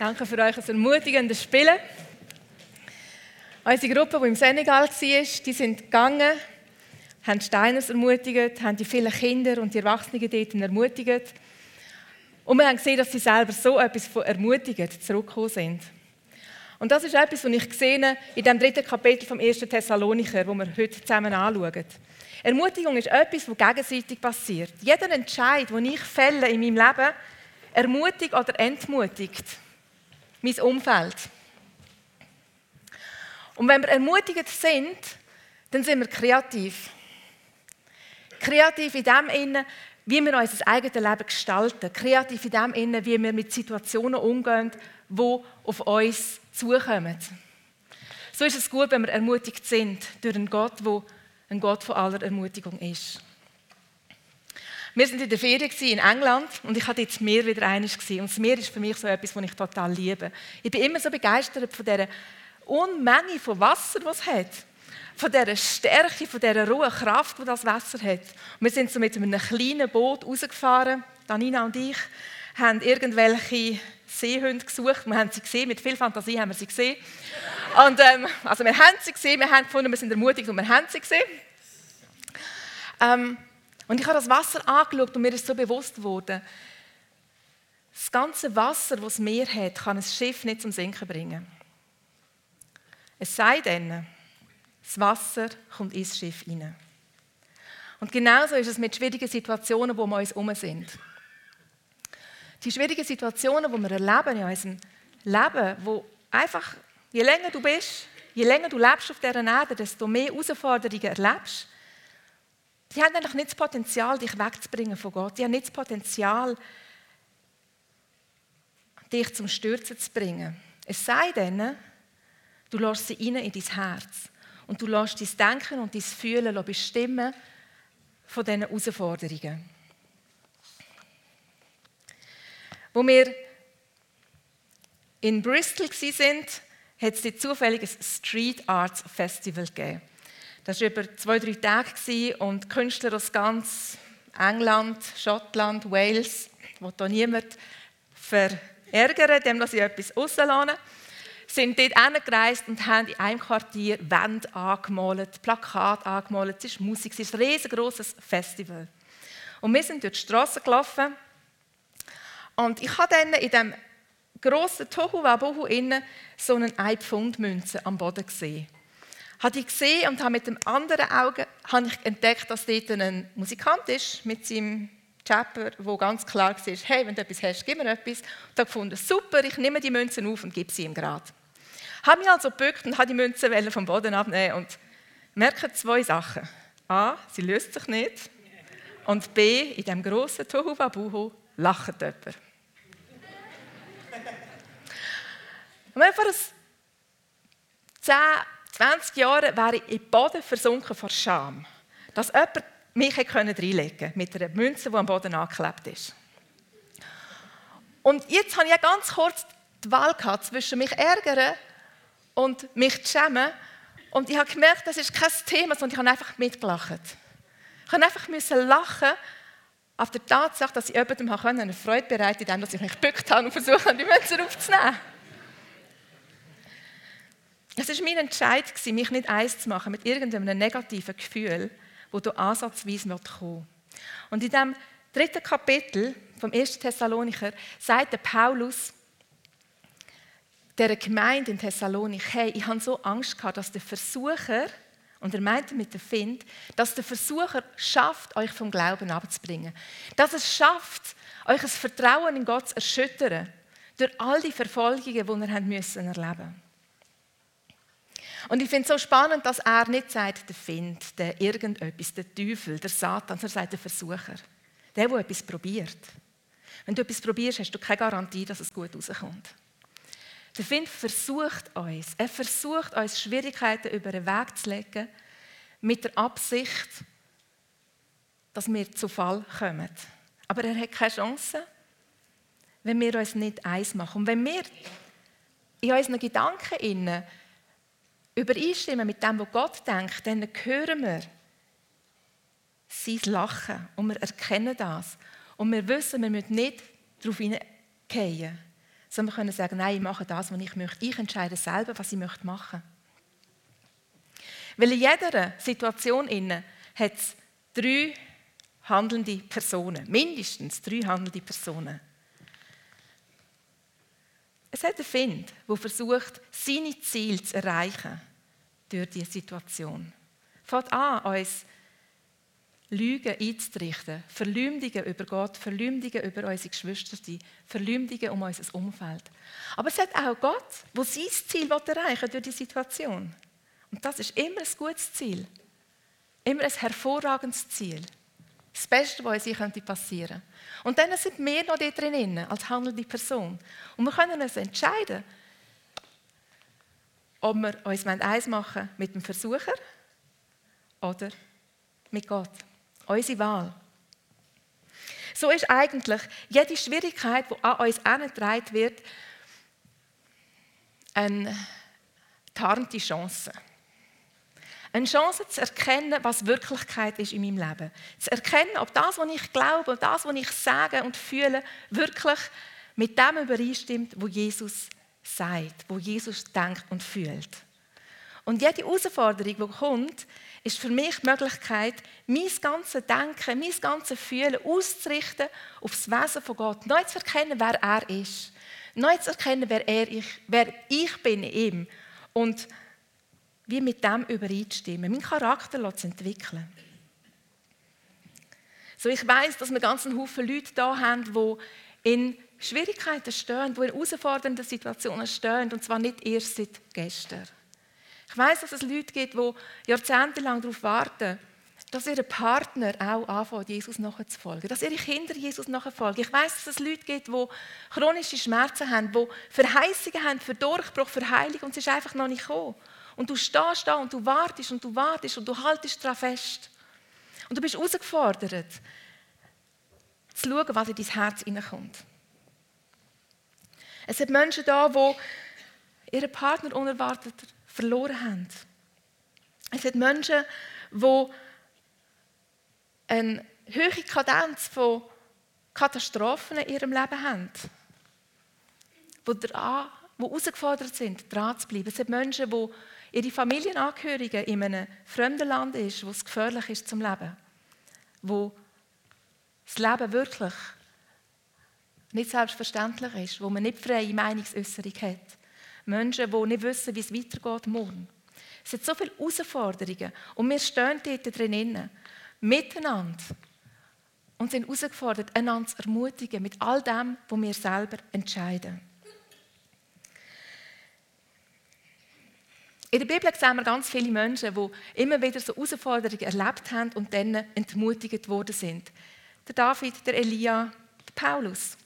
Danke für euch ein ermutigendes Spielen. Unsere Gruppe, die im Senegal war, die sind gegangen, haben Steiners ermutigt, haben die vielen Kinder und die Erwachsenen dort ermutigt. Und wir haben gesehen, dass sie selber so etwas von ermutigend zurückgekommen sind. Und das ist etwas, was ich gesehen in dem dritten Kapitel vom 1. Thessalonicher, wo wir heute zusammen anschauen. Ermutigung ist etwas, was gegenseitig passiert. Jeder Entscheid, den ich fälle in meinem Leben, ermutigt oder entmutigt mein Umfeld. Und wenn wir ermutigend sind, dann sind wir kreativ. Kreativ in dem Innen, wie wir unser eigenes Leben gestalten. Kreativ in dem Innen, wie wir mit Situationen umgehen, die auf uns zukommen. So ist es gut, wenn wir ermutigt sind durch einen Gott, der ein Gott von aller Ermutigung ist. Wir waren in der Ferien in England und ich hatte jetzt Meer wieder eines gesehen. Und das Meer ist für mich so etwas, was ich total liebe. Ich bin immer so begeistert von dieser Unmenge von Wasser, das es hat. Von dieser Stärke, von dieser rohen Kraft, die das Wasser hat. Und wir sind so mit einem kleinen Boot rausgefahren. Danina und ich haben irgendwelche Seehunde gesucht. Wir haben sie gesehen, mit viel Fantasie haben wir sie gesehen. Und, ähm, also wir haben sie gesehen, wir haben gefunden, wir sind ermutigt und wir haben sie gesehen. Ähm, und ich habe das Wasser angeschaut und mir ist so bewusst geworden, das ganze Wasser, das das Meer hat, kann ein Schiff nicht zum Sinken bringen. Es sei denn, das Wasser kommt ins Schiff hinein. Und genauso ist es mit schwierigen Situationen, wo wir uns herum sind. Die schwierigen Situationen, die wir erleben in unserem Leben, wo einfach, je länger du bist, je länger du lebst auf dieser Erde, desto mehr Herausforderungen erlebst, die haben eigentlich nicht das Potenzial, dich wegzubringen von Gott. Die haben nicht das Potenzial, dich zum Stürzen zu bringen. Es sei denn, du lässt sie rein in dein Herz und du lässt dein Denken und dein Fühlen bestimmen von diesen Herausforderungen. Wo wir in Bristol waren, hat es zufällig ein Street Arts Festival gegeben. Das war über zwei, drei Tage und Künstler aus ganz England, Schottland, Wales, wo da niemand verärgern, dem dass sie etwas rauslassen, sind dort hingereist und haben in einem Quartier Wände angemalt, Plakate angemalt. Es ist Musik, es ist ein riesengroßes Festival. Und wir sind durch die Straße gelaufen und ich habe dann in diesem grossen Tohu Wabohu innen so eine 1 Pfund Münze am Boden gesehen habe ich gesehen und habe mit dem anderen Auge habe ich entdeckt, dass dort ein Musikant ist mit seinem Chapper, wo ganz klar war, hey, wenn du etwas hast, gib mir etwas. Und ich habe gefunden, super, ich nehme die Münzen auf und gebe sie ihm gerade. Habe mich also gebückt und habe die Münzen vom Boden abnehmen und merke zwei Sachen. A, sie löst sich nicht. Und B, in diesem grossen Tohuwabuhu lacht jemand. Und wenn vor 10 20 Jahre wäre ich in den Boden versunken vor Scham, dass jemand mich reinlegen konnte mit einer Münze, die am Boden angeklebt ist. Und jetzt habe ich ganz kurz die Wahl gehabt zwischen mich ärgern und mich schämen. Und ich habe gemerkt, das ist kein Thema, sondern ich habe einfach mitgelacht. Ich musste einfach lachen auf der Tatsache, dass ich jemandem eine Freude bereiten konnte, indem ich mich gebückt habe und versucht habe, die Münze aufzunehmen. Es war mein Entscheid, mich nicht eins zu machen mit irgendeinem negativen Gefühl, wo du ansatzweise kommen Und in dem dritten Kapitel vom 1. Thessalonicher sagt Paulus der Gemeinde in Thessalonik, hey, ich habe so Angst gehabt, dass der Versucher, und er meinte mit der Find, dass der Versucher schafft, euch vom Glauben abzubringen. Dass es schafft, euch das Vertrauen in Gott zu erschüttern durch all die Verfolgungen, die ihr erleben müssen und ich finde es so spannend, dass er nicht sagt, der Find, der irgendetwas, der Teufel, der Satan, sondern sagt der Versucher. Der, der etwas probiert. Wenn du etwas probierst, hast du keine Garantie, dass es gut rauskommt. Der Find versucht uns, er versucht uns Schwierigkeiten über den Weg zu legen, mit der Absicht, dass wir zu Fall kommen. Aber er hat keine Chance, wenn wir uns nicht eins machen. Und wenn wir in unseren Gedanken übereinstimmen mit dem, was Gott denkt, dann hören wir sein Lachen und wir erkennen das. Und wir wissen, wir müssen nicht darauf hineingehen, sondern wir können sagen, nein, ich mache das, was ich möchte. Ich entscheide selber, was ich möchte machen. Weil in jeder Situation hat es drei handelnde Personen, mindestens drei handelnde Personen. Es hat einen Find, der versucht, seine Ziele zu erreichen durch diese Situation. Fängt an, uns Lügen einzurichten, Verleumdungen über Gott, Verleumdungen über unsere Geschwister, Verleumdungen um unser Umfeld. Aber es hat auch Gott, der sein Ziel erreichen will durch die Situation. Und das ist immer ein gutes Ziel. Immer ein hervorragendes Ziel. Das Beste, was uns passieren könnte. Und dann sind wir noch dort drin, als handelnde Person. Und wir können uns entscheiden, ob wir uns eins machen mit dem Versucher oder mit Gott. Unsere Wahl. So ist eigentlich jede Schwierigkeit, die an uns herangetragen wird, eine tarnte Chance. Eine Chance zu erkennen, was Wirklichkeit ist in meinem Leben. Zu erkennen, ob das, was ich glaube und das, was ich sage und fühle, wirklich mit dem übereinstimmt, wo Jesus sagt, wo Jesus denkt und fühlt. Und jede Herausforderung, die kommt, ist für mich die Möglichkeit, mein ganzes Denken, mein ganzes Fühlen auszurichten auf das Wesen von Gott. Neu zu erkennen, wer er ist. Neu zu erkennen, wer, er, ich, wer ich bin in ihm. Und wie mit dem übereinstimmen, meinen Charakter zu entwickeln. So, ich weiß, dass wir ganz einen Haufen Leute da haben, die in Schwierigkeiten stehen, die in herausfordernden Situationen stehen, und zwar nicht erst seit gestern. Ich weiß, dass es Leute gibt, die jahrzehntelang darauf warten, dass ihre Partner auch anfangen, Jesus nachzufolgen, dass ihre Kinder Jesus nachfolgen. Ich weiß, dass es Leute gibt, die chronische Schmerzen haben, die Verheißungen haben für Durchbruch, für Heilung und es ist einfach noch nicht gekommen. Und du stehst da und du wartest und du wartest und du haltest daran fest. Und du bist herausgefordert, zu schauen, was in dein Herz hineinkommt. Es sind Menschen da, die ihren Partner unerwartet verloren haben. Es sind Menschen, die eine hohe Kadenz von Katastrophen in ihrem Leben haben, die, dran, die herausgefordert sind, dran zu bleiben. Es sind Menschen, die ihre Familienangehörigen in einem fremden Land ist, wo es gefährlich ist zum Leben, wo das Leben wirklich nicht selbstverständlich ist, wo man nicht freie Meinungsäußerung hat. Menschen, die nicht wissen, wie es weitergeht morgen. Es sind so viele Herausforderungen und wir stehen dort drinnen, miteinander und sind herausgefordert, einander zu ermutigen mit all dem, was wir selber entscheiden. In der Bibel sehen wir ganz viele Menschen, die immer wieder so Herausforderungen erlebt haben und dann entmutigt worden sind. Der David, der Elia, der Paulus.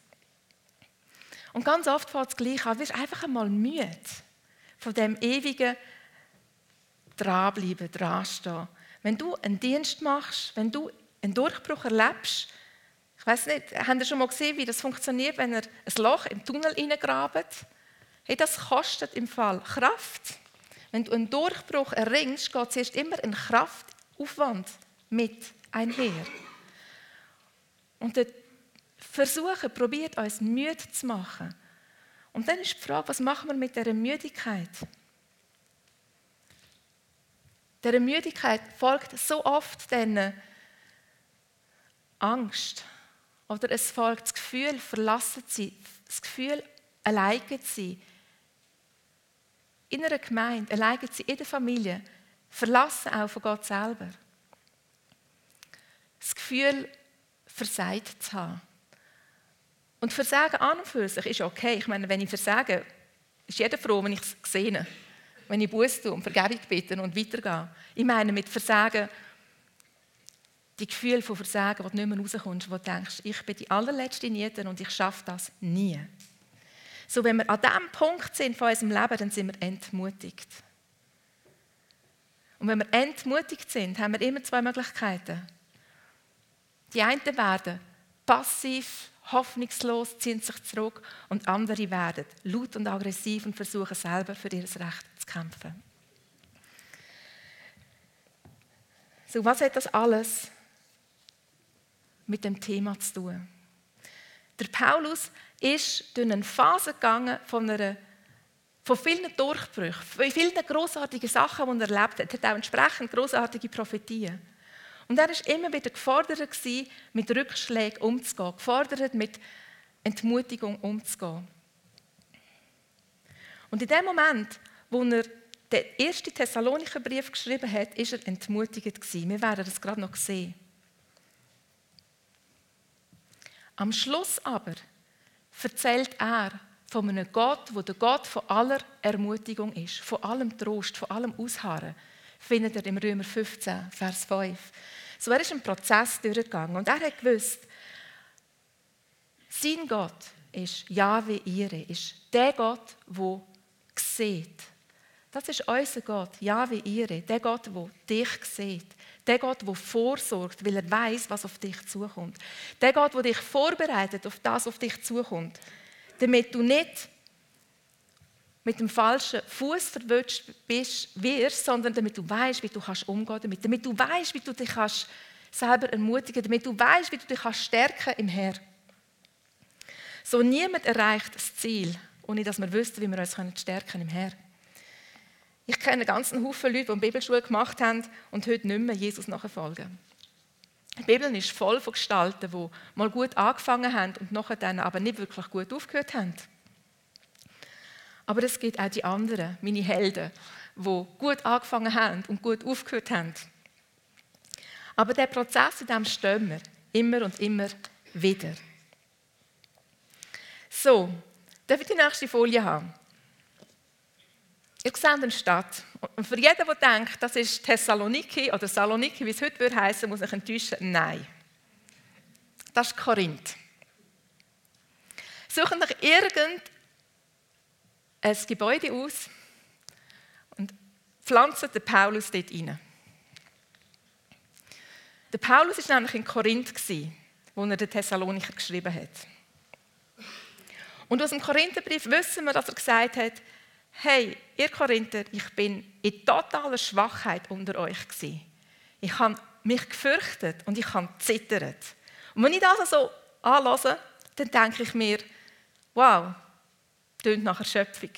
Und ganz oft fällt es gleich an, du wirst einfach einmal müde von dem ewigen Dranbleiben, Dranstehen. Wenn du einen Dienst machst, wenn du einen Durchbruch erlebst, ich weiß nicht, habt ihr schon mal gesehen, wie das funktioniert, wenn ihr ein Loch im Tunnel hineingrabt? Hey, das kostet im Fall Kraft. Wenn du einen Durchbruch erringst, geht zuerst immer ein Kraftaufwand mit einher. Und der Versucher probiert uns müde zu machen. Und dann ist die Frage, was machen wir mit dieser Müdigkeit? Dieser Müdigkeit folgt so oft dann Angst. Oder es folgt das Gefühl, verlassen zu sein, das Gefühl, alleine zu sein, in einer Gemeinde, alleine sie in der Familie, verlassen auch von Gott selber. Das Gefühl, versagt zu haben. Und Versagen an und für sich ist okay. Ich meine, wenn ich versage, ist jeder froh, wenn ich es sehe. Wenn ich Buß tue und Vergebung bitte und weitergehe. Ich meine mit Versagen, die Gefühle von Versagen, wo du nicht mehr rauskommst, wo du denkst, ich bin die allerletzte Niete und ich schaffe das nie. So, wenn wir an diesem Punkt sind von unserem Leben, dann sind wir entmutigt. Und wenn wir entmutigt sind, haben wir immer zwei Möglichkeiten. Die einen werden passiv, hoffnungslos, ziehen sich zurück und andere werden laut und aggressiv und versuchen selber für ihr Recht zu kämpfen. So, was hat das alles mit dem Thema zu tun? Der Paulus ist durch eine Phase gegangen von, einer, von vielen Durchbrüchen, von vielen großartigen Sachen, die er erlebt hat. Er hat auch entsprechend großartige Prophetien. Und er war immer wieder gefordert, mit Rückschlägen umzugehen, gefordert, mit Entmutigung umzugehen. Und in dem Moment, wo er den ersten Thessalonicher Brief geschrieben hat, ist er entmutigt gewesen. Wir werden das gerade noch sehen. Am Schluss aber erzählt er von einem Gott, wo der Gott von aller Ermutigung ist, von allem Trost, von allem Ausharren, findet er im Römer 15, Vers 5. So er ist ein Prozess durchgegangen und er hat gewusst, sein Gott ist Jahwe Ire, ist der Gott, der sieht. Das ist unser Gott, Jahwe Ire, der Gott, der dich sieht. Der Gott, der vorsorgt, weil er weiß, was auf dich zukommt. Der Gott, der dich vorbereitet auf das, was auf dich zukommt. Damit du nicht mit dem falschen Fuß verwünscht bist, wirst, sondern damit du weißt, wie du kannst umgehen damit. Damit du weißt, wie du dich kannst selber ermutigen, damit du weißt, wie du dich kannst stärken im Herrn. So niemand erreicht das Ziel, ohne dass wir wüssten, wie wir uns stärken im Herrn. Ich kenne einen ganzen Haufen Leute, die Bibelschule gemacht haben und heute nicht mehr Jesus nachfolgen. Die Bibel ist voll von Gestalten, die mal gut angefangen haben und nachher dann aber nicht wirklich gut aufgehört haben. Aber es gibt auch die anderen, meine Helden, die gut angefangen haben und gut aufgehört haben. Aber der Prozess, in dem stehen wir immer und immer wieder. So, darf ich die nächste Folie haben? Ihr seht eine Stadt. Und für jeden, der denkt, das ist Thessaloniki oder Saloniki, wie es heute heißen, muss ich enttäuschen, nein. Das ist Korinth. Suchen nach irgendein Gebäude aus und pflanzen den Paulus dort rein. Der Paulus war nämlich in Korinth, wo er den Thessalonicher geschrieben hat. Und aus dem Korintherbrief wissen wir, dass er gesagt hat, hey, ihr Korinther, ich bin in totaler Schwachheit unter euch gewesen. Ich habe mich gefürchtet und ich habe zittert. Und wenn ich das so anlasse, dann denke ich mir, wow, tönt nach Erschöpfung,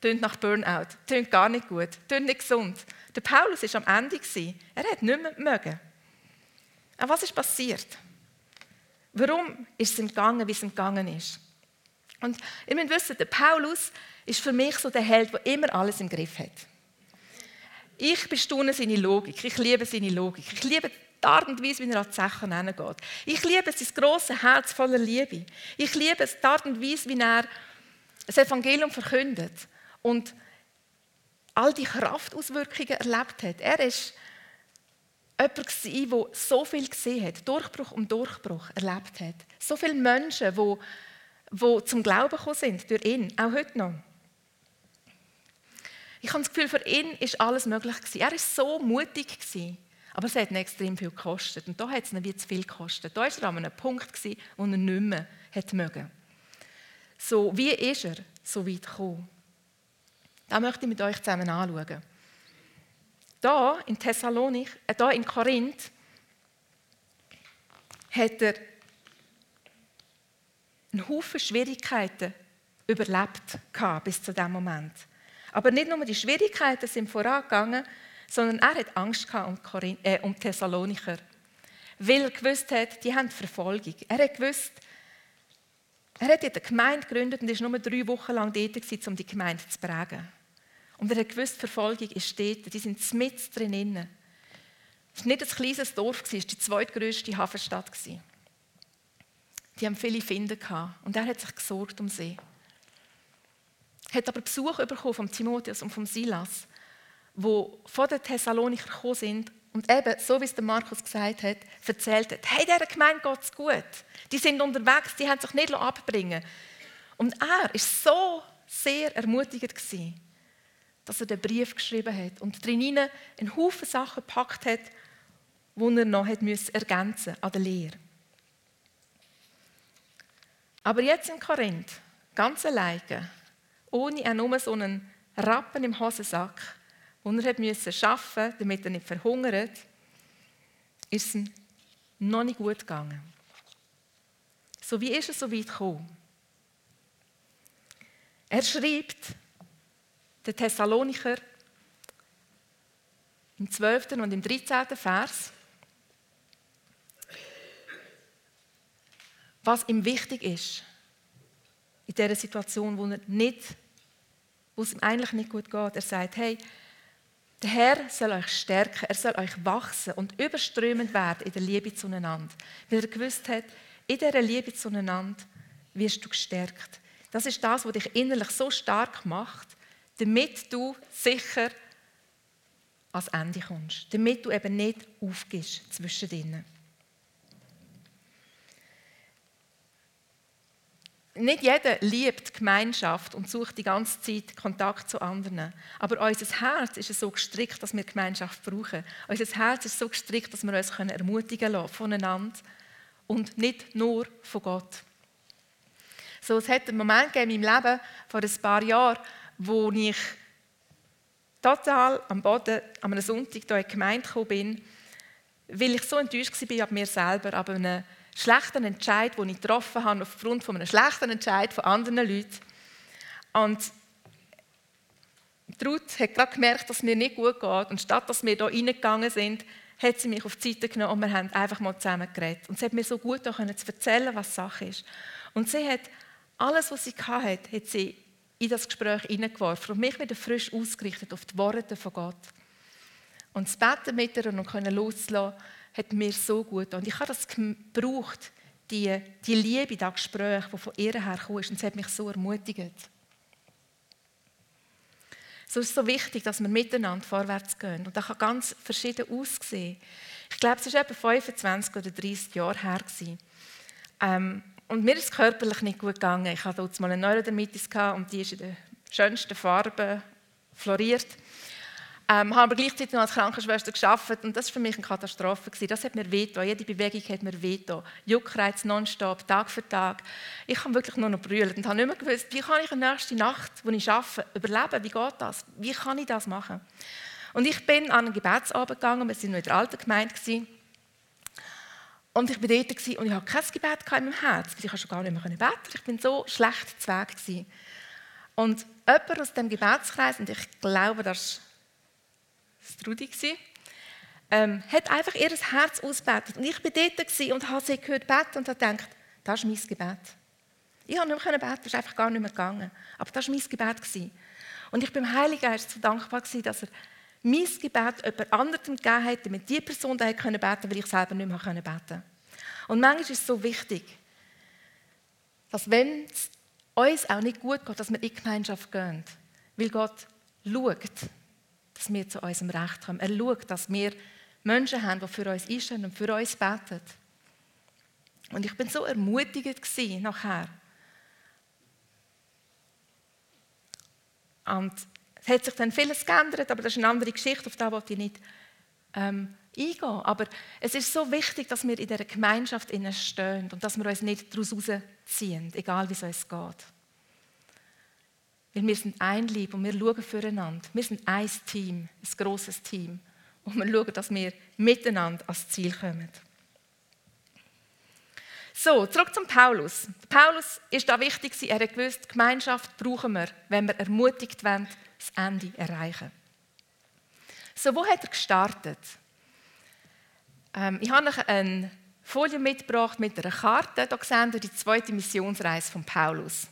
tönt nach Burnout, tönt gar nicht gut, tönt nicht gesund. Der Paulus war am Ende. Er hat nicht mehr mögen. Aber was ist passiert? Warum ist es ihm gegangen, wie es ihm gegangen ist? Und ihr müsst wissen, der Paulus ist für mich so der Held, der immer alles im Griff hat. Ich bestaune seine Logik. Ich liebe seine Logik. Ich liebe die Art und Weise, wie er an die Sachen hingeht. Ich liebe sein grosses Herz voller Liebe. Ich liebe die Art und Weise, wie er das Evangelium verkündet und all die Kraftauswirkungen erlebt hat. Er ist jemand, der so viel gesehen hat, Durchbruch um Durchbruch erlebt hat. So viele Menschen, die, die zum Glauben gekommen sind durch ihn, auch heute noch. Ich habe das Gefühl, für ihn ist alles möglich gewesen. Er war so mutig gewesen, aber es hat ihn extrem viel gekostet. Und da hat es ihn wie zu viel gekostet. Da war er an einem Punkt gewesen, wo er nicht mehr hätte mögen. So, wie ist er so weit gekommen? Das möchte ich mit euch zusammen anschauen. Da in Thessalonik, äh, in Korinth, hat er einen Haufen Schwierigkeiten überlebt bis zu diesem Moment. Aber nicht nur die Schwierigkeiten sind vorangegangen, sondern er hat Angst um, Korinth, äh, um Thessalonicher. Weil er gewusst hat, die haben Verfolgung. Er hat gewusst, er hat eine Gemeinde gegründet und war nur drei Wochen lang dort, um die Gemeinde zu prägen. Und er hat gewusst, Verfolgung ist dort, die sind mit drin. Es war nicht ein kleines Dorf, es war die zweitgrößte Hafenstadt. Die haben viele Finder gehabt und er hat sich gesorgt um sie hat aber Besuch bekommen von Timotheus und von Silas, wo von den Thessaloniker gekommen sind und eben, so wie es der Markus gesagt hat, erzählt hat, hey, dieser Gemeinde geht es gut. Die sind unterwegs, die haben sich nicht abbringen Und er war so sehr ermutigend dass er den Brief geschrieben hat und drin einen Haufen Sachen gepackt hat, die er noch hat ergänzen an der Lehre. Aber jetzt in Korinth, ganz alleine, ohne auch nur so einen Rappen im Hosensack, den er arbeiten musste, damit er nicht verhungert, ist es ihm noch nicht gut gegangen. So wie ist er so weit gekommen? Er schreibt, der Thessalonicher, im 12. und im 13. Vers, was ihm wichtig ist in dieser Situation, wo, er nicht, wo es ihm eigentlich nicht gut geht. Er sagt, hey, der Herr soll euch stärken, er soll euch wachsen und überströmend werden in der Liebe zueinander. Weil er gewusst hat, in dieser Liebe zueinander wirst du gestärkt. Das ist das, was dich innerlich so stark macht, damit du sicher ans Ende kommst. Damit du eben nicht aufgehst zwischen ihnen. Nicht jeder liebt Gemeinschaft und sucht die ganze Zeit Kontakt zu anderen. Aber unser Herz ist so gestrickt, dass wir Gemeinschaft brauchen. Unser Herz ist so gestrickt, dass wir uns ermutigen lassen voneinander und nicht nur von Gott. So, es hat einen Moment gegeben in meinem Leben, vor ein paar Jahren, wo ich total am Boden an einem Sonntag hier in die Gemeinde gekommen bin, weil ich so enttäuscht war ab mir selber, aber einem schlechten Entscheid, den ich getroffen habe, aufgrund von einem schlechten Entscheid von anderen Leuten. Und Ruth hat gerade gemerkt, dass es mir nicht gut geht. Und statt dass wir hier reingegangen sind, hat sie mich auf die Seite genommen und wir haben einfach mal zusammen geredet. Und sie hat mir so gut auch zu erzählen, was Sache ist. Und sie hat alles, was sie hatte, hat sie in das Gespräch hineingeworfen und mich wieder frisch ausgerichtet auf die Worte von Gott. Und das Beten mit ihr und loslassen hat mir so gut getan. Und ich habe das gebraucht, die, die Liebe, das Gespräch, das von ihr herkam, und es hat mich so ermutigt. So ist es so wichtig, dass wir miteinander vorwärts gehen. Und das kann ganz verschieden aussehen. Ich glaube, es war etwa 25 oder 30 Jahre her. Ähm, und mir ist es körperlich nicht gut gegangen. Ich hatte dort mal eine Neurodermitis und die ist in den schönsten Farben floriert. Ähm, habe aber gleichzeitig noch als Krankenschwester geschafft und das war für mich eine Katastrophe. Das hat mir wehgetan. Jede Bewegung hat mir wehgetan. Juckreiz nonstop, Tag für Tag. Ich habe wirklich nur noch brüllt und habe nicht mehr gewusst, wie kann ich die nächste Nacht, wo ich arbeite, überleben? Wie geht das? Wie kann ich das machen? Und ich bin an einen Gebetsabend gegangen. Wir waren noch in der alten Gemeinde. Und ich war dort und ich hatte kein Gebet in meinem Herz. Ich konnte schon gar nicht mehr beten. Ich war so schlecht zu Weg. Und jemand aus dem Gebetskreis, und ich glaube, das das Trudi, ähm, hat einfach ihr Herz ausgebetet. Und ich war dort und habe sie gehört beten und habe gedacht, das ist mein Gebet. Ich konnte nicht mehr beten, das ist einfach gar nicht mehr gegangen. Aber das war mein Gebet. Und ich bin dem Heiligen Geist so dankbar, dass er mein Gebet jemand anderem gegeben hat, damit die Person da beten konnte, weil ich selber nicht mehr beten konnte. Und manchmal ist es so wichtig, dass wenn es uns auch nicht gut geht, dass wir in die Gemeinschaft gehen. Weil Gott schaut, dass wir zu unserem Recht kommen. Er schaut, dass wir Menschen haben, die für uns einstehen und für uns beten. Und ich bin so ermutigend nachher. Und es hat sich dann vieles geändert, aber das ist eine andere Geschichte, auf die wollte ich nicht ähm, eingehen. Aber es ist so wichtig, dass wir in dieser Gemeinschaft stehen und dass wir uns nicht daraus rausziehen, egal wie es uns geht. Weil wir sind ein Lieb und wir schauen füreinander. Wir sind ein Team, ein grosses Team. Und wir schauen, dass wir miteinander ans Ziel kommen. So, zurück zum Paulus. Paulus ist da wichtig, er hat gewusst, Gemeinschaft brauchen wir, wenn wir ermutigt werden, das Ende erreichen. So, wo hat er gestartet? Ähm, ich habe euch eine Folie mitgebracht mit einer Karte. Hier sehen wir die zweite Missionsreise von Paulus.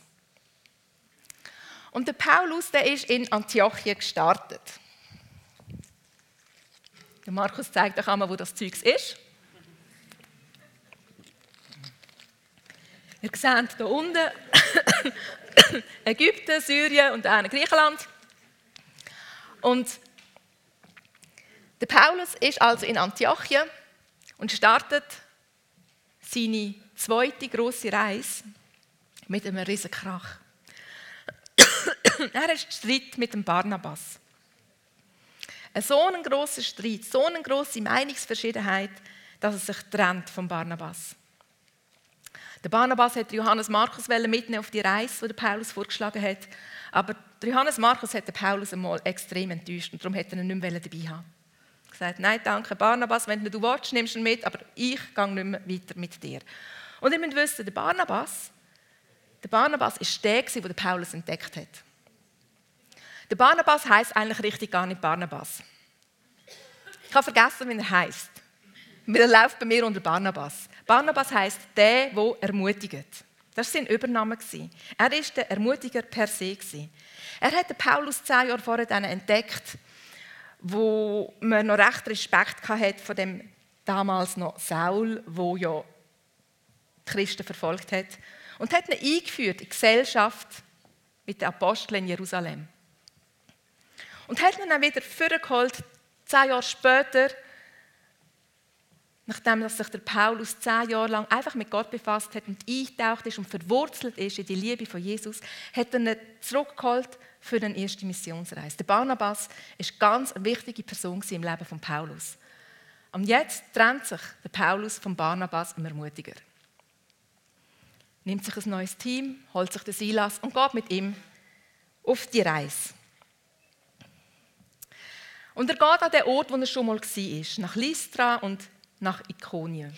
Und der Paulus, der ist in Antiochien gestartet. Der Markus zeigt euch einmal, wo das Zeug ist. Ihr seht hier unten Ägypten, Syrien und dann Griechenland. Und der Paulus ist also in Antiochien und startet seine zweite große Reise mit einem riesen Krach er ist Streit mit dem Barnabas. Ein so ein grosser Streit, so eine grosse Meinungsverschiedenheit, dass er sich trennt vom Barnabas. Der Barnabas hat Johannes Markus mitnehmen auf die Reise, die Paulus vorgeschlagen hat. Aber Johannes Markus hat den Paulus einmal extrem enttäuscht und darum hat er ihn nicht mehr dabei haben. Er hat gesagt, nein, danke Barnabas, wenn du willst, nimmst du ihn mit, aber ich gehe nicht mehr weiter mit dir. Und ihr müsst wissen, der Barnabas Der Barnabas ist der, der Paulus entdeckt hat. Der Barnabas heißt eigentlich richtig gar nicht Barnabas. Ich habe vergessen, wie er heißt. Er läuft bei mir unter Barnabas. Barnabas heißt der, wo ermutigt. Das war sein Übernahme. Er ist der Ermutiger per se. Er hat Paulus zehn Jahre vorher entdeckt, wo man noch recht Respekt hatte von dem damals noch Saul, wo ja Christen verfolgt hat, und hat ihn eingeführt in die Gesellschaft mit den Aposteln in Jerusalem. Und hat ihn dann wieder vorgeholt, zehn Jahre später, nachdem sich der Paulus zehn Jahre lang einfach mit Gott befasst hat und eingetaucht ist und verwurzelt ist in die Liebe von Jesus, hat er ihn zurückgeholt für den erste Missionsreise. Der Barnabas ist ganz eine wichtige Person im Leben von Paulus. Und jetzt trennt sich der Paulus von Barnabas, dem Ermutiger. Nimmt sich ein neues Team, holt sich den Silas und geht mit ihm auf die Reise. Und er geht an den Ort, wo er schon mal war, nach Lystra und nach Iconium.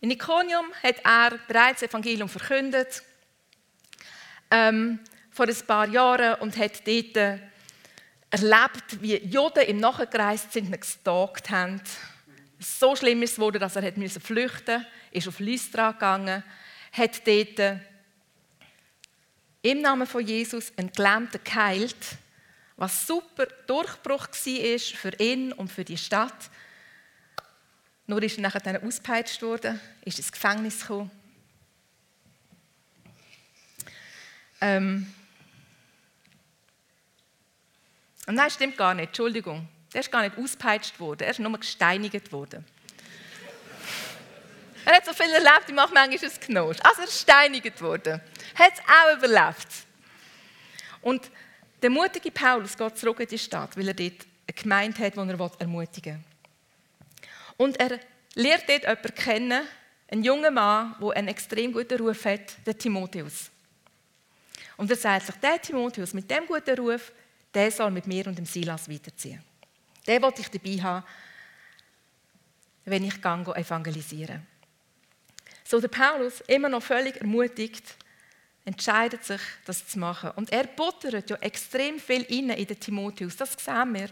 In Iconium hat er bereits das Evangelium verkündet, ähm, vor ein paar Jahren, und hat dort erlebt, wie Juden im Nachgereist sind und gestalkt haben. So schlimm ist es geworden, dass er flüchten musste, ist auf Lystra gegangen, hat dort im Namen von Jesus einen Gelähmten geheilt was super Durchbruch war für ihn und für die Stadt. Nur ist er nachher dann ausgepeitscht worden, ist ins Gefängnis gekommen. Ähm nein, stimmt gar nicht, Entschuldigung. Der ist gar nicht ausgepeitscht worden, er ist nur gesteinigt worden. er hat so viel erlebt, ich mache manchmal ein Knosch. Also er ist gesteinigt worden. Hat es auch überlebt. Und der mutige Paulus geht zurück in die Stadt, weil er dort eine Gemeinde hat, die er ermutigen will. Und er lernt dort jemanden kennen, einen jungen Mann, der einen extrem guten Ruf hat, den Timotheus. Und er sagt sich, der Timotheus mit dem guten Ruf, der soll mit mir und dem Silas weiterziehen. Den wollte ich dabei haben, wenn ich gehe, evangelisieren. So der Paulus, immer noch völlig ermutigt, entscheidet sich, das zu machen. Und er buttert ja extrem viel in den Timotheus. Das sehen wir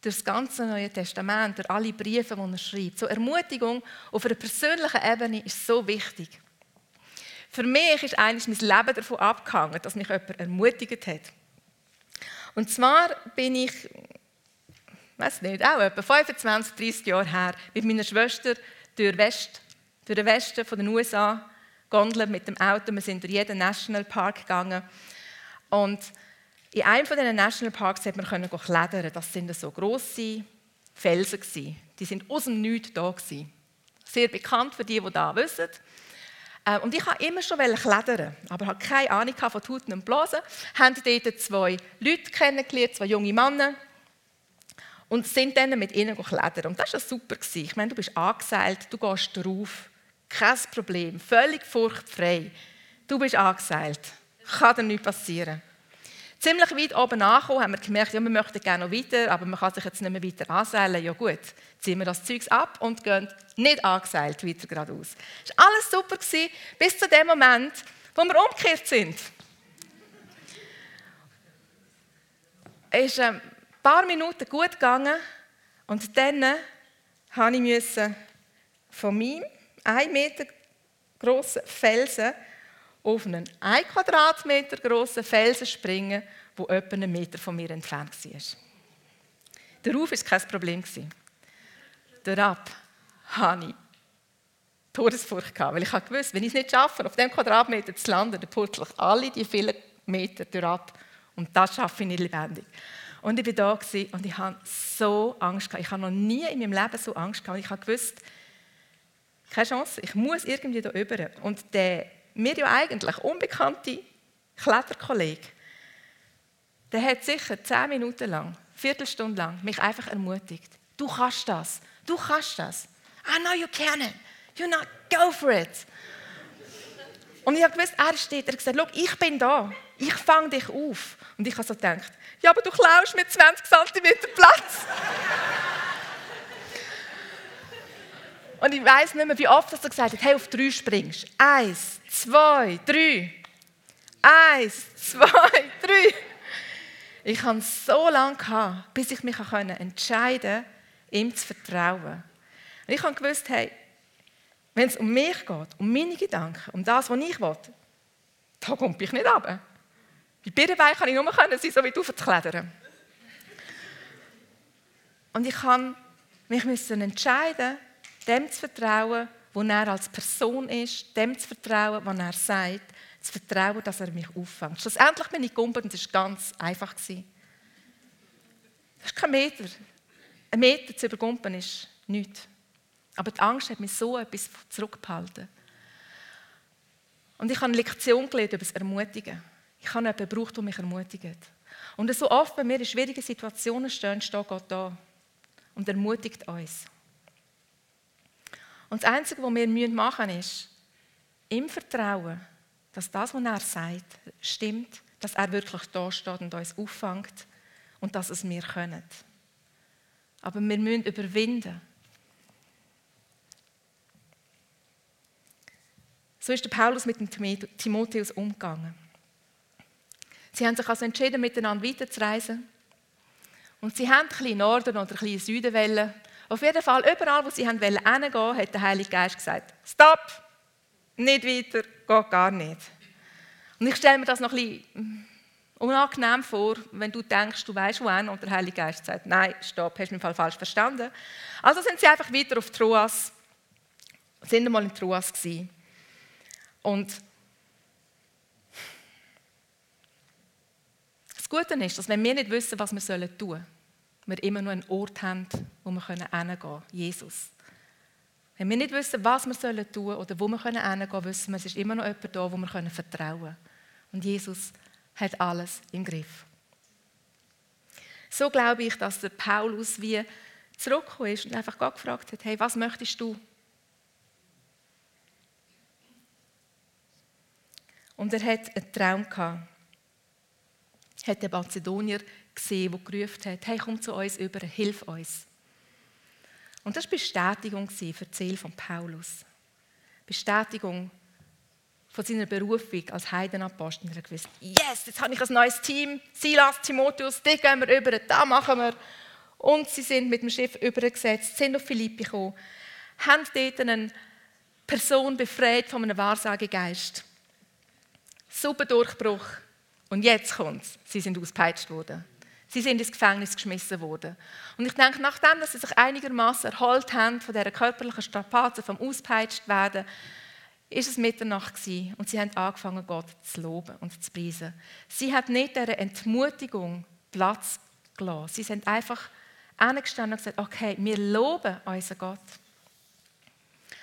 durch das ganze Neue Testament, durch alle Briefe, die er schreibt. So Ermutigung auf einer persönlichen Ebene ist so wichtig. Für mich ist eigentlich mein Leben davon abgehangen, dass mich jemand ermutigt hat. Und zwar bin ich, weiß nicht, auch etwa 25, 30 Jahre her, mit meiner Schwester durch, West, durch den Westen den USA Gondel mit dem Auto. Wir sind durch jeden Nationalpark gegangen. Und in einem von diesen Nationalparks konnte man klettern. Das sind so grosse Felsen. Die sind aus dem Nichts da. Sehr bekannt für die, die da wissen. Äh, und ich wollte immer schon klettern, aber hatte keine Ahnung von Tuten und Blasen. Haben dort zwei Leute kennengelernt, zwei junge Männer. Und sind dann mit ihnen klettern. Und das war super. Ich meine, du bist angeseilt, du gehst drauf. Kein Problem, völlig furchtfrei. Du bist angeseilt. Kann dir nichts passieren. Ziemlich weit oben angekommen, haben wir gemerkt, ja, wir möchten gerne noch weiter, aber man kann sich jetzt nicht mehr weiter anseilen. Ja gut, ziehen wir das Zeugs ab und gehen nicht angeseilt weiter geradeaus. Es war alles super, gewesen, bis zu dem Moment, wo wir umgekehrt sind. Es ist ein paar Minuten gut gegangen und dann musste ich von meinem ein Meter großen Felsen auf einen 1 Quadratmeter großen Felsen springen, wo etwa einen Meter von mir entfernt war. Der Ruf war kein Problem. Der Ab hatte ich Todesfurcht, weil ich wusste, wenn ich es nicht schaffe, auf dem Quadratmeter zu landen, dann purzel ich alle die vielen Meter ab. Und das schaffe ich nicht lebendig. Und ich war da und ich hatte so Angst. Ich habe noch nie in meinem Leben so Angst. Ich habe keine Chance, ich muss irgendwie da rüber. Und der mir ja eigentlich unbekannte Kletterkollege, der hat sicher zehn Minuten lang, Viertelstunde lang mich einfach ermutigt. Du kannst das, du kannst das. I know you can it. You not go for it. Und ich habe gewusst, er steht, er hat gesagt, ich bin da, ich fange dich auf. Und ich habe so gedacht, ja, aber du klaust mir 20 cm Platz. Und ich weiß nicht mehr, wie oft er gesagt hat, hey, auf drei springst. Eins, zwei, drei. Eins, zwei, drei. Ich hatte so lange, gehabt, bis ich mich entscheiden konnte, ihm zu vertrauen. Und ich wusste, hey, wenn es um mich geht, um meine Gedanken, um das, was ich will, da komme ich nicht runter. Bei Birnenbein kann ich nur sein, so wie du zu klettern. Und ich kann mich entscheiden, dem zu vertrauen, wo er als Person ist, dem zu vertrauen, was er sagt, zu vertrauen, dass er mich auffängt. Schlussendlich bin ich gekommen und es war ganz einfach. Das ist kein Meter. Ein Meter zu übergumpen ist nichts. Aber die Angst hat mich so etwas zurückgehalten. Und ich habe eine Lektion gelernt über das Ermutigen. Ich habe jemanden gebraucht, der mich ermutigt. Und so oft, wenn wir in schwierigen Situationen stehen, steht Gott da und ermutigt uns. Und das Einzige, was wir machen müssen, ist, im Vertrauen, dass das, was er sagt, stimmt, dass er wirklich da steht und uns auffängt und dass es wir können. Aber wir müssen überwinden. So ist der Paulus mit dem Timotheus umgegangen. Sie haben sich also entschieden, miteinander weiterzureisen. Und sie haben ein bisschen Norden oder ein bisschen Süden wollen. Auf jeden Fall, überall, wo sie hingehen, hat der Heilige Geist gesagt, stopp, nicht weiter, geht gar nicht. Und ich stelle mir das noch ein bisschen unangenehm vor, wenn du denkst, du weißt wohin und der Heilige Geist sagt, nein, stopp, hast du mich falsch verstanden. Also sind sie einfach weiter auf Troas, sind einmal in Troas gewesen. Und das Gute ist, dass wenn wir nicht wissen, was wir tun sollen, wir immer nur einen Ort haben, wo wir hingehen können, Jesus. Wenn wir nicht wissen, was wir tun sollen oder wo wir hingehen können, wissen wir, es ist immer noch jemand da, wo wir vertrauen können. Und Jesus hat alles im Griff. So glaube ich, dass der Paulus wie zurückgekommen ist und einfach Gott gefragt hat, hey, was möchtest du? Und er hat einen Traum gehabt. Hat den Mazedonier gesehen, der gerufen hat, hey, komm zu uns über, hilf uns. Und das war Bestätigung für die Seele von Paulus. Bestätigung von seiner Berufung als Heidenapostel. Er gewusst, yes, jetzt habe ich ein neues Team, Silas, Timotheus, die gehen wir über, da machen wir. Und sie sind mit dem Schiff übergesetzt, sind auf Philippi gekommen, haben dort eine Person befreit von einem Wahrsagegeist. Super Durchbruch. Und jetzt kommt es. Sie sind ausgepeitscht worden. Sie sind ins Gefängnis geschmissen worden. Und ich denke, nachdem dass sie sich einigermaßen erholt haben von dieser körperlichen Strapazen, vom Auspeitscht werden, ist es Mitternacht gewesen und sie haben angefangen, Gott zu loben und zu preisen. Sie haben nicht dieser Entmutigung Platz gelassen. Sie sind einfach angestanden und gesagt, okay, wir loben unseren Gott.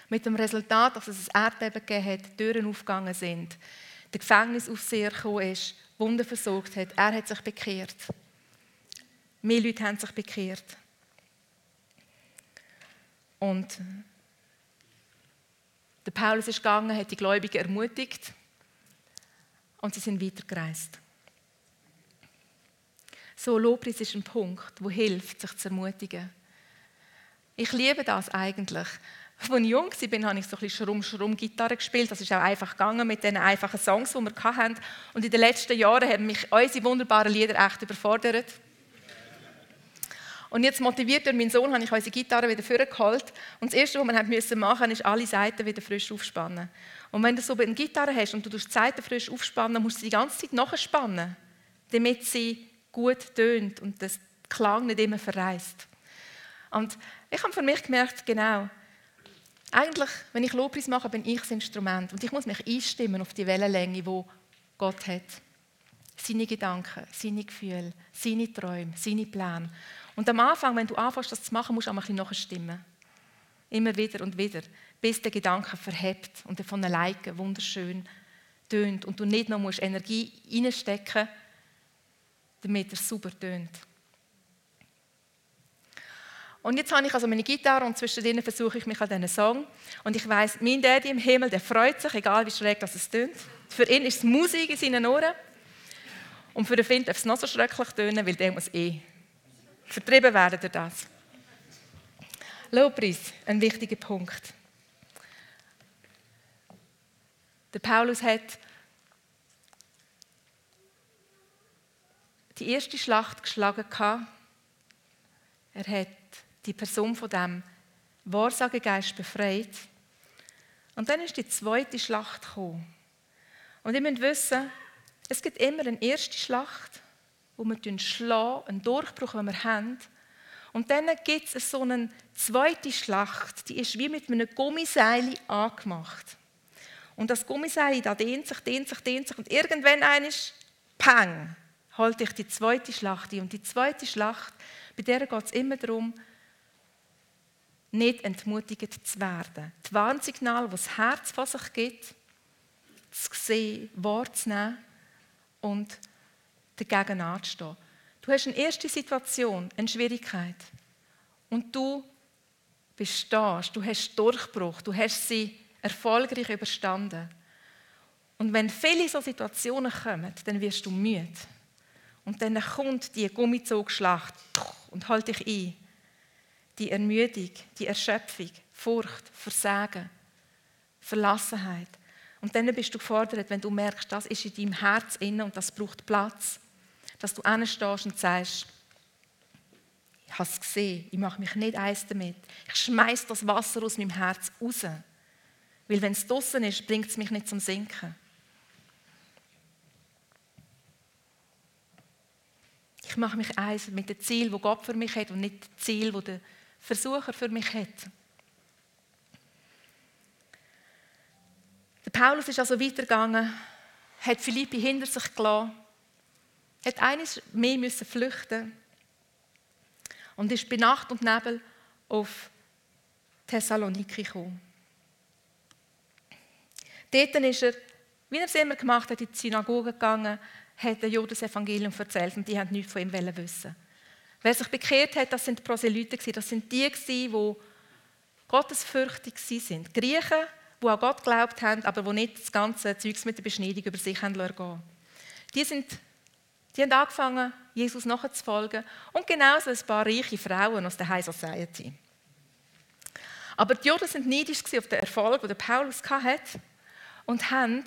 Mit dem Resultat, dass es ein Erdbeben gegeben hat, Türen aufgegangen sind, der Gefängnisaufseher gekommen ist, Wunder versorgt hat. Er hat sich bekehrt. Mehr Leute haben sich bekehrt. Und der Paulus ist gegangen, hat die Gläubigen ermutigt und sie sind weitergereist. So Lobpreis ist ein Punkt, wo hilft, sich zu ermutigen. Ich liebe das eigentlich, als ich jung war, habe ich so ein bisschen Schrumm-Schrumm-Gitarre gespielt. Das ist auch einfach gegangen mit den einfachen Songs, die wir hatten. Und in den letzten Jahren haben mich unsere wunderbaren Lieder echt überfordert. Und jetzt motiviert durch meinen Sohn habe ich unsere Gitarre wieder vorgeholt. Und das Erste, was wir machen mussten, ist alle Seiten wieder frisch aufspannen. Und wenn du so eine Gitarre hast und du die Seiten frisch aufspannen, musst du sie die ganze Zeit nachspannen, damit sie gut tönt und das Klang nicht immer verreist. Und ich habe für mich gemerkt, genau, eigentlich, wenn ich Lobpreis mache, bin ich das Instrument. Und ich muss mich einstimmen auf die Wellenlänge, die Gott hat. Seine Gedanken, seine Gefühle, seine Träume, seine Pläne. Und am Anfang, wenn du anfängst, das zu machen, musst du auch ein bisschen nachstimmen. Immer wieder und wieder, bis der Gedanke verhebt und von alleine wunderschön tönt und du nicht noch musst Energie reinstecken musst, damit er super tönt. Und jetzt habe ich also meine Gitarre und zwischen denen versuche ich mich an diesen Song. Und ich weiß, mein Daddy im Himmel, der freut sich, egal wie schräg das es tönt. Für ihn ist es Musik in seinen Ohren. Und für den Finn darf es noch so schrecklich tönen, weil der muss eh vertrieben werden durch das. Lobpreis, ein wichtiger Punkt. Der Paulus hat die erste Schlacht geschlagen. Er hat die Person von dem Wahrsagegeist befreit. Und dann ist die zweite Schlacht gekommen. Und ihr müsst wissen, es gibt immer eine erste Schlacht, wo wir schlagen, einen Durchbruch, den wir haben. Und dann gibt es so eine zweite Schlacht, die ist wie mit einem Gummiseil angemacht. Und das Gummiseil da dehnt sich, dehnt sich, dehnt sich und irgendwann eines, pang, halte ich die zweite Schlacht ein. Und die zweite Schlacht, bei der geht es immer darum, nicht entmutigt zu werden. Die Warnsignale, die das Herz von sich gibt, zu sehen, wahrzunehmen und dagegen anzustehen. Du hast eine erste Situation, eine Schwierigkeit und du bestehst, du hast Durchbruch, du hast sie erfolgreich überstanden. Und wenn viele so Situationen kommen, dann wirst du müde. Und dann kommt die Gummizugschlacht und halt dich ein. Die Ermüdung, die Erschöpfung, Furcht, Versagen, Verlassenheit. Und dann bist du gefordert, wenn du merkst, das ist in deinem Herz inne und das braucht Platz, dass du anstehst und sagst, ich habe es gesehen, ich mache mich nicht eins damit. Ich schmeiße das Wasser aus meinem Herz raus. Weil wenn es draußen ist, bringt es mich nicht zum Sinken. Ich mache mich eins mit dem Ziel, wo Gott für mich hat und nicht dem Ziel, wo der Versucher für mich hat. Der Paulus ist also weitergegangen, hat Philippi hinter sich gelassen, hat eines mehr müssen flüchten und ist bei Nacht und Nebel auf Thessaloniki gekommen. Dort ist er, wie er es immer gemacht hat, in die Synagoge gegangen, hat er Juden das Evangelium erzählt und die haben nichts von ihm wissen. Wer sich bekehrt hat, das sind Proselyten, das sind die, die gottesfürchtig sind. Griechen, die an Gott geglaubt haben, aber die nicht das ganze Zeugs mit der Beschneidung über sich haben gehen die, sind, die haben angefangen, Jesus nachzufolgen und genauso ein paar reiche Frauen aus der High Society. Aber die Juden sind neidisch auf den Erfolg, den Paulus hatte und haben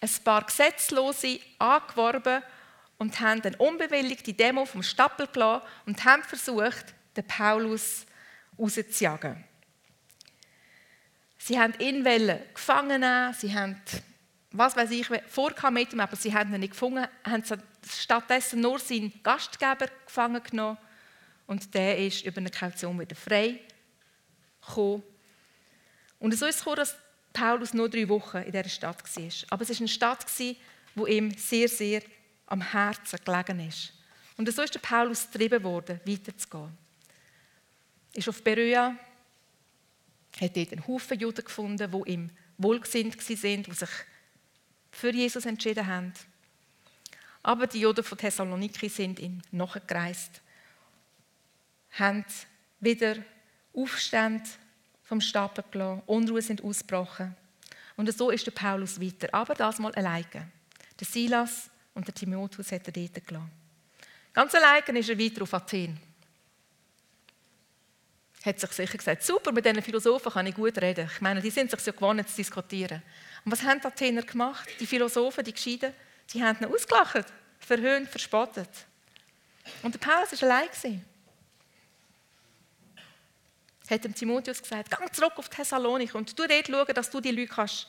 ein paar Gesetzlose angeworben und haben eine unbewilligte Demo vom Stapel gelassen und haben versucht, den Paulus rauszujagen. Sie haben ihn gefangen nehmen, sie haben, was weiß ich, vorkam mit ihm, aber sie haben ihn nicht gefunden, haben stattdessen nur seinen Gastgeber gefangen genommen und der ist über eine Kaution wieder frei gekommen. Und so ist es gekommen, dass Paulus nur drei Wochen in dieser Stadt war. Aber es war eine Stadt, die ihm sehr, sehr am Herzen gelegen ist. Und so ist der Paulus getrieben worden, weiterzugehen. Er ist auf Berea, hat dort einen Haufen Juden gefunden, die ihm wohlgesinnt waren, die sich für Jesus entschieden haben. Aber die Juden von Thessaloniki sind ihm nachgereist, haben wieder Aufstände vom Stapel gelassen, Unruhe sind ausgebrochen. Und so ist der Paulus weiter, aber das mal alleine. Der Silas und der Timotheus hat er dort gelassen. Ganz alleine ist er weiter auf Athen. Hat sich sicher gesagt, super, mit diesen Philosophen kann ich gut reden. Ich meine, die sind sich so gewohnt zu diskutieren. Und was haben die Athener gemacht? Die Philosophen, die Gescheiden, die haben ihn ausgelacht, verhöhnt, verspottet. Und der Paulus war allein hat dem Timotheus gesagt, geh zurück auf Thessalonik und du dort schauen, dass du die Leute kannst,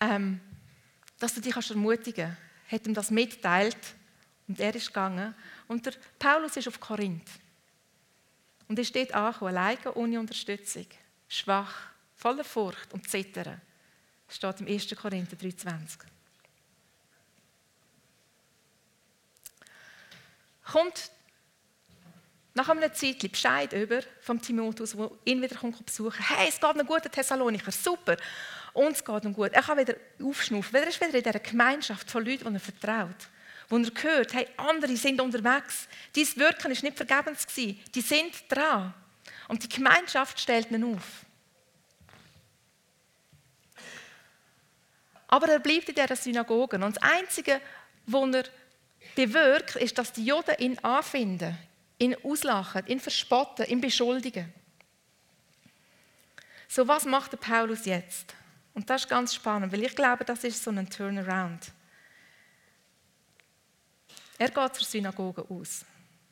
ähm, dass du dich kannst ermutigen kannst. Hat ihm das mitteilt und er ist gegangen. Und der Paulus ist auf Korinth. Und er steht angekommen, alleine ohne Unterstützung, schwach, voller Furcht und Zittern. Das steht im 1. Korinther 3,20. Kommt nach einer Zeit Bescheid über vom Timotheus, der ihn wieder besuchen Hey, es geht einem guten Thessalonicher, super. Uns geht ihm gut. Er kann wieder aufschnaufen. Er ist wieder in dieser Gemeinschaft von Leuten, die er vertraut. Wo er hört, hey, andere sind unterwegs. Dein Wirken war nicht vergebens. Die sind dran. Und die Gemeinschaft stellt ihn auf. Aber er bleibt in dieser Synagoge. Und das Einzige, was er bewirkt, ist, dass die Juden ihn anfinden ihn auslachen, ihn verspotten, ihn beschuldigen. So, was macht der Paulus jetzt? Und das ist ganz spannend, weil ich glaube, das ist so ein Turnaround. Er geht zur Synagoge aus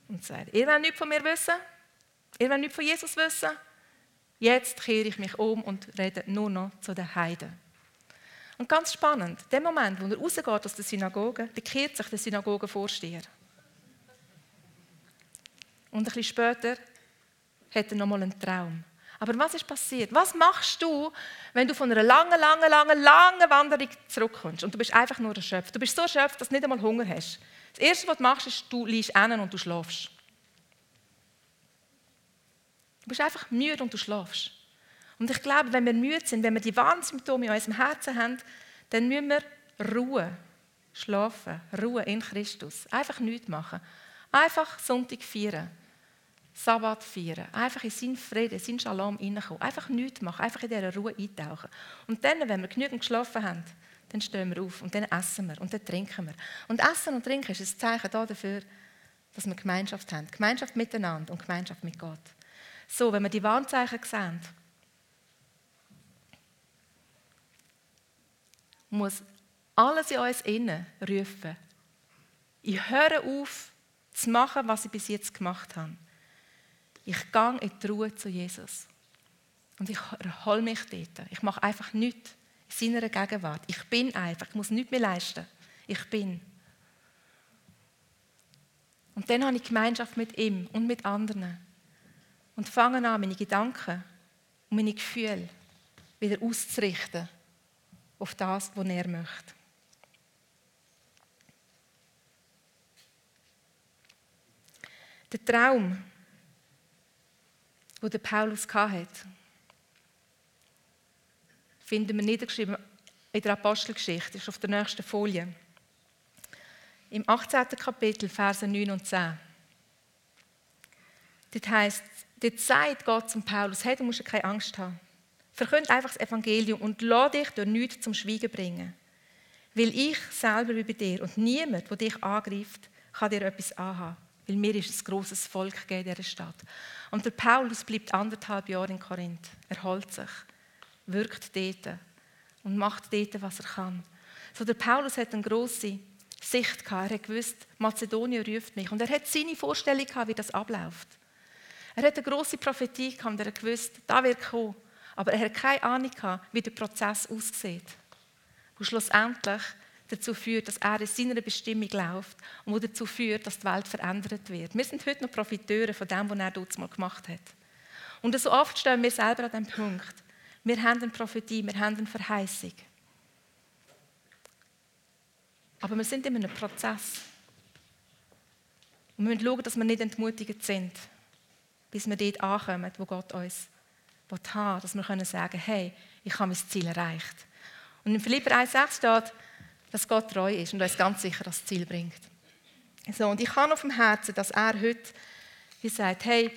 und sagt, ihr wollt nichts von mir wissen? Ihr wollt nichts von Jesus wissen? Jetzt kehre ich mich um und rede nur noch zu den Heiden. Und ganz spannend, der Moment, wo er rausgeht aus der Synagoge, bekehrt sich der Synagogenvorsteher. Und ein bisschen später hat er nochmal einen Traum. Aber was ist passiert? Was machst du, wenn du von einer langen, langen, langen, langen Wanderung zurückkommst und du bist einfach nur erschöpft? Du bist so erschöpft, dass du nicht einmal Hunger hast. Das Erste, was du machst, ist, du liegst einen und du schlafst. Du bist einfach müde und du schlafst. Und ich glaube, wenn wir müde sind, wenn wir die Warnsymptome in unserem Herzen haben, dann müssen wir Ruhe, schlafen, Ruhe in Christus. Einfach nichts machen. Einfach Sonntag feiern. Sabbat feiern. Einfach in seinen Frieden, in seinen Shalom hineinkommen. Einfach nichts machen. Einfach in dieser Ruhe eintauchen. Und dann, wenn wir genügend geschlafen haben, dann stehen wir auf und dann essen wir und dann trinken wir. Und Essen und Trinken ist ein Zeichen dafür, dass wir Gemeinschaft haben. Gemeinschaft miteinander und Gemeinschaft mit Gott. So, wenn wir die Warnzeichen sehen, muss alles in uns innen rufen. Ich höre auf, zu machen, was ich bis jetzt gemacht habe. Ich gehe in die Ruhe zu Jesus. Und ich erhole mich dort. Ich mache einfach nichts seiner Gegenwart. Ich bin einfach. Ich muss nichts mehr leisten. Ich bin. Und dann habe ich Gemeinschaft mit ihm und mit anderen. Und fange an, meine Gedanken und meine Gefühle wieder auszurichten auf das, was er möchte. Der Traum, der Paulus hatte, finden wir niedergeschrieben in der Apostelgeschichte, ist auf der nächsten Folie. Im 18. Kapitel, Verse 9 und 10. Dort heißt, dort sagt Gott zum Paulus, hey, du musst keine Angst haben. Verkünd einfach das Evangelium und lass dich durch nichts zum Schweigen bringen. Weil ich selber bin bei dir und niemand, der dich angreift, kann dir etwas anhaben. Weil mir ist ein grosses Volk in dieser Stadt. Und der Paulus bleibt anderthalb Jahre in Korinth. Er holt sich, wirkt dort und macht dort, was er kann. So der Paulus hat eine grosse Sicht gehabt. Er hat gewusst, Mazedonien ruft mich. Und er hat seine Vorstellung gehabt, wie das abläuft. Er hat eine grosse Prophetie gehabt und er hat gewusst, da wird kommen. Aber er hat keine Ahnung gehabt, wie der Prozess aussieht. Und schlussendlich dazu führt, dass er in seiner Bestimmung läuft und wo dazu führt, dass die Welt verändert wird. Wir sind heute noch Profiteure von dem, was er dort mal gemacht hat. Und so oft stehen wir selber an dem Punkt. Wir haben eine Prophetie, wir haben eine Verheißung. Aber wir sind in einem Prozess. Und wir müssen schauen, dass wir nicht entmutigend sind, bis wir dort ankommen, wo Gott uns haben dass wir können sagen hey, ich habe mein Ziel erreicht. Und in Philipper 1,6 steht, dass Gott treu ist und uns ganz sicher das Ziel bringt. So, und ich habe auf dem Herzen, dass er heute wie sagt, hey,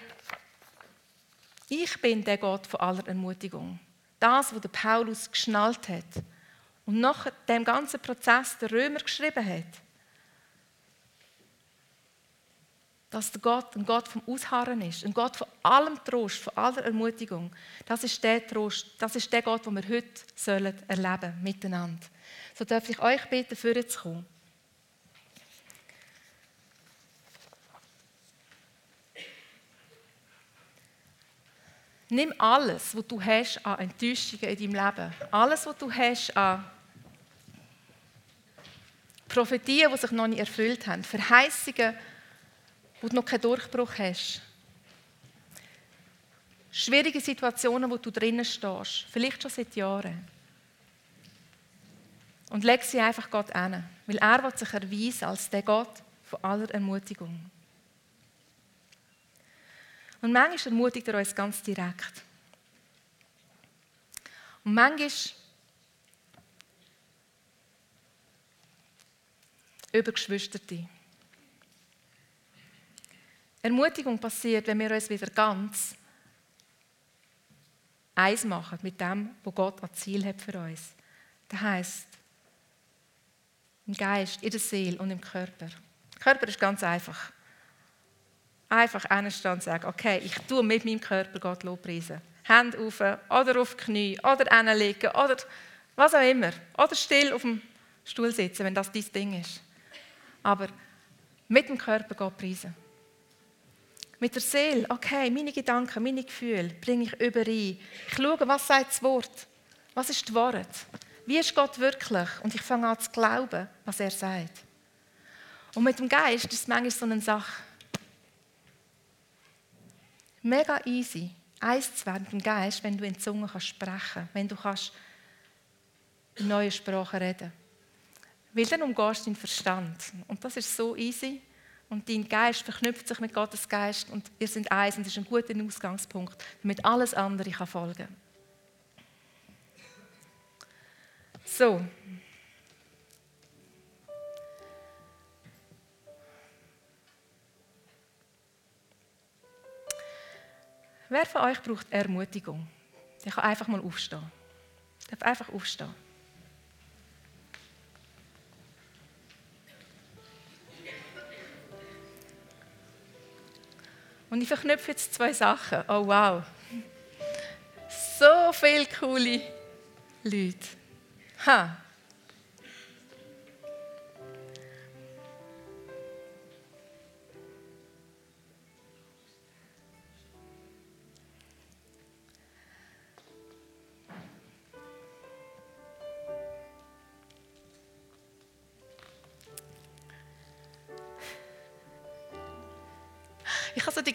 ich bin der Gott von aller Ermutigung. Das, was Paulus geschnallt hat und nach dem ganzen Prozess der Römer geschrieben hat, dass der Gott ein Gott vom Ausharren ist, ein Gott von allem Trost, von aller Ermutigung. Das ist der Trost, das ist der Gott, den wir heute sollen erleben miteinander. So darf ich euch bitten, für Nimm alles, was du hast an Enttäuschungen in deinem Leben, alles, was du hast an Prophetien, die sich noch nicht erfüllt haben, Verheißungen, wo du noch keinen Durchbruch hast. Schwierige Situationen, wo du drinnen stehst, vielleicht schon seit Jahren. Und leg sie einfach Gott an, weil er sich erweisen als der Gott von aller Ermutigung. Und manchmal ermutigt er uns ganz direkt. Und manchmal über Geschwisterte. Ermutigung passiert, wenn wir uns wieder ganz eins machen mit dem, wo Gott als Ziel hat für uns. Das heißt, im Geist, in der Seele und im Körper. Der Körper ist ganz einfach. Einfach hinstehen und sagen, okay, ich tue mit meinem Körper Gott Lobpreisen. Hände auf oder auf die Knie oder hinlegen oder was auch immer. Oder still auf dem Stuhl sitzen, wenn das dein Ding ist. Aber mit dem Körper Gott preisen. Mit der Seele, okay, meine Gedanken, meine Gefühle bringe ich überein. Ich schaue, was sagt das Wort? Was ist das Wort? Wie ist Gott wirklich? Und ich fange an zu glauben, was er sagt. Und mit dem Geist ist es manchmal so eine Sache. Mega easy, eins zu werden Geist, wenn du in Zungen kannst sprechen wenn du kannst in neuen Sprachen reden Weil dann umgehst du deinen Verstand. Und das ist so easy. Und dein Geist verknüpft sich mit Gottes Geist und wir sind eins und das ist ein guter Ausgangspunkt, damit alles andere folgen kann. So. Wer von euch braucht Ermutigung? Der kann einfach mal aufstehen. Der darf einfach aufstehen. Und ich verknüpfe jetzt zwei Sachen. Oh wow. So viele coole Leute. Ha.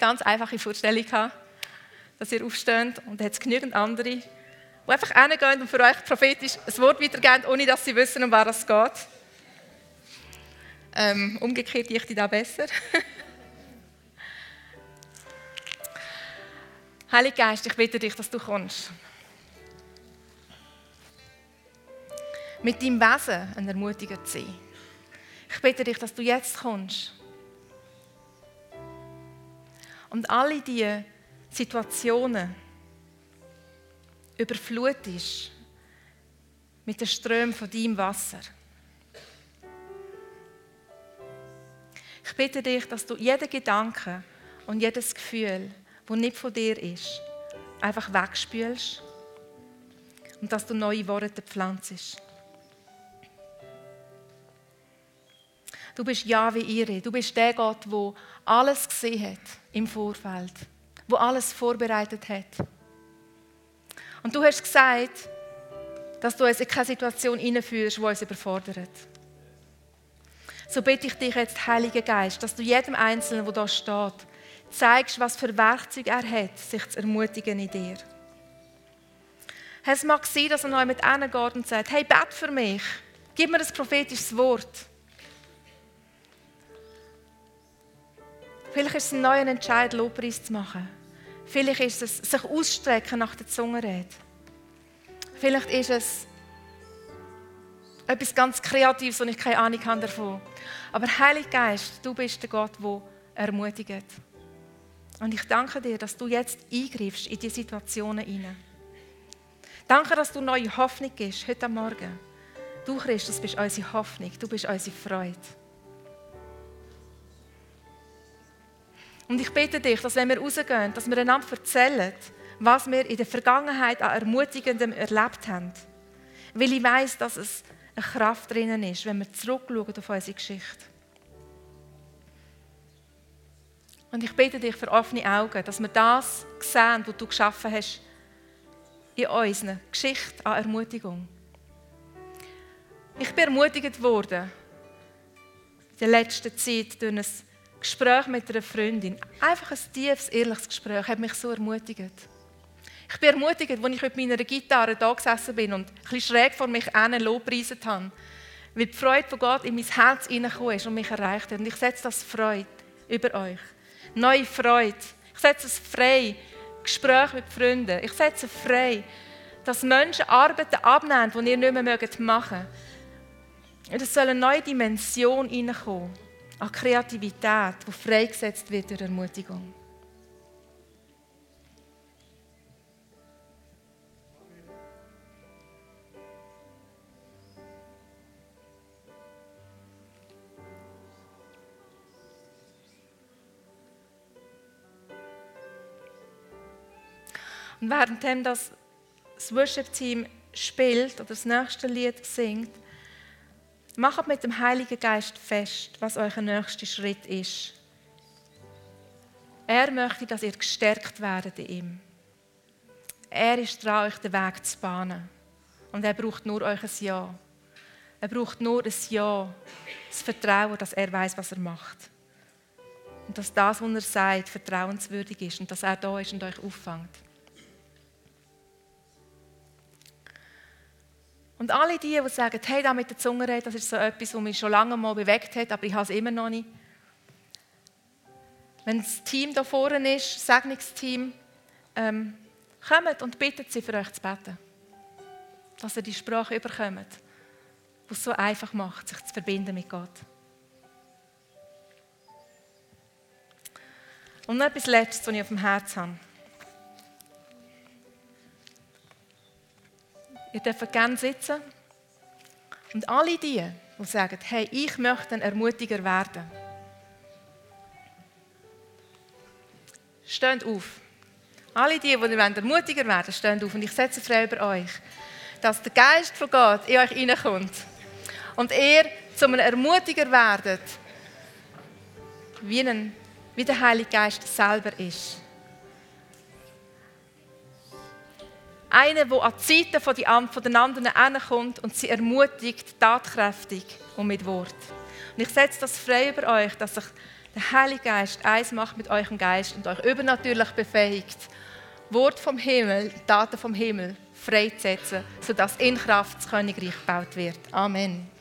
Ganz einfache Vorstellung, dass ihr aufsteht und es genügend andere, die einfach hingehen und für euch prophetisch ein Wort weitergeben, ohne dass sie wissen, um was es geht. Ähm, umgekehrt ich die da besser. Heiliger Geist, ich bitte dich, dass du kommst. Mit deinem Wesen ein Ermutiger zu sein. Ich bitte dich, dass du jetzt kommst und alle diese Situationen überflutest mit den Strömen von deinem Wasser. Ich bitte dich, dass du jeden Gedanken und jedes Gefühl, das nicht von dir ist, einfach wegspülst und dass du neue Worte pflanzt. Du bist ja wie ihre. Du bist der Gott, der alles gesehen hat im Vorfeld, wo alles vorbereitet hat. Und du hast gesagt, dass du uns in keine Situation hineinführst, die uns überfordert. So bitte ich dich jetzt, Heiliger Geist, dass du jedem Einzelnen, der da steht, zeigst, was für Werkzeuge er hat, sich zu ermutigen in dir. Es mag sein, dass er noch mit geht und sagt, hey, bet für mich, gib mir ein prophetisches Wort. Vielleicht ist es ein neuer Entscheid, Lobpreis zu machen. Vielleicht ist es sich ausstrecken nach der Zungenrede. Vielleicht ist es etwas ganz Kreatives und ich keine Ahnung habe davon. Aber Heiliger Geist, du bist der Gott, der ermutigt. Und ich danke dir, dass du jetzt eingreifst in die Situationen hinein. Danke, dass du neue Hoffnung gibst heute Morgen. Du, Christus, bist unsere Hoffnung, du bist unsere Freude. Und ich bitte dich, dass wenn wir rausgehen, dass wir einander erzählen, was wir in der Vergangenheit an Ermutigendem erlebt haben. Weil ich weiß, dass es eine Kraft drinnen ist, wenn wir zurückschauen auf unsere Geschichte. Und ich bitte dich für offene Augen, dass wir das sehen, was du geschaffen hast, in unserer Geschichte an Ermutigung. Ich bin ermutigt worden in der letzten Zeit durch ein Gespräch mit einer Freundin, einfach ein tiefes, ehrliches Gespräch, hat mich so ermutigt. Ich bin ermutigt, als ich mit meiner Gitarre da gesessen bin und ein bisschen schräg vor mich hin lobpreiset habe, weil die Freude von Gott in mein Herz hineingekommen ist und mich erreicht hat. Und ich setze das Freude über euch. Neue Freude. Ich setze es frei. Gespräche mit Freunden. Ich setze frei, dass Menschen Arbeiten abnehmen, die ihr nicht mehr machen mögt. Es soll eine neue Dimension hineinkommen an Kreativität, die freigesetzt wird durch Ermutigung. Und währenddem das, das Worship-Team spielt oder das nächste Lied singt, Macht mit dem Heiligen Geist fest, was euer nächster Schritt ist. Er möchte, dass ihr gestärkt werdet in ihm. Er ist dran, euch den Weg zu bahnen. Und er braucht nur euch ein Ja. Er braucht nur ein Ja, das Vertrauen, dass er weiß, was er macht. Und dass das, was er sagt, vertrauenswürdig ist und dass er da ist und euch auffängt. Und alle die, die sagen, hey, da mit der Zunge reden, das ist so etwas, was mich schon lange mal bewegt hat, aber ich habe es immer noch nicht. Wenn das Team da vorne ist, das Segnungsteam, ähm, kommt und bittet sie für euch zu beten. Dass ihr die Sprache überkommt, die es so einfach macht, sich zu verbinden mit Gott. Und noch etwas Letztes, was ich auf dem Herzen habe. Ihr dürft gerne sitzen. Und alle die, die sagen, hey, ich möchte ein Ermutiger werden, stehen auf. Alle die, die ermutiger werden stehen auf. Und ich setze frei über euch, dass der Geist von Gott in euch hineinkommt. Und ihr zu einem Ermutiger werdet, wie, ein, wie der Heilige Geist selber ist. Einer, der an die Seite von, anderen herkommt und sie ermutigt, tatkräftig und mit Wort. Und ich setze das frei über euch, dass sich der Heilige Geist eins macht mit eurem Geist und euch übernatürlich befähigt, Wort vom Himmel, Taten vom Himmel freizusetzen, sodass in Kraft das Königreich gebaut wird. Amen.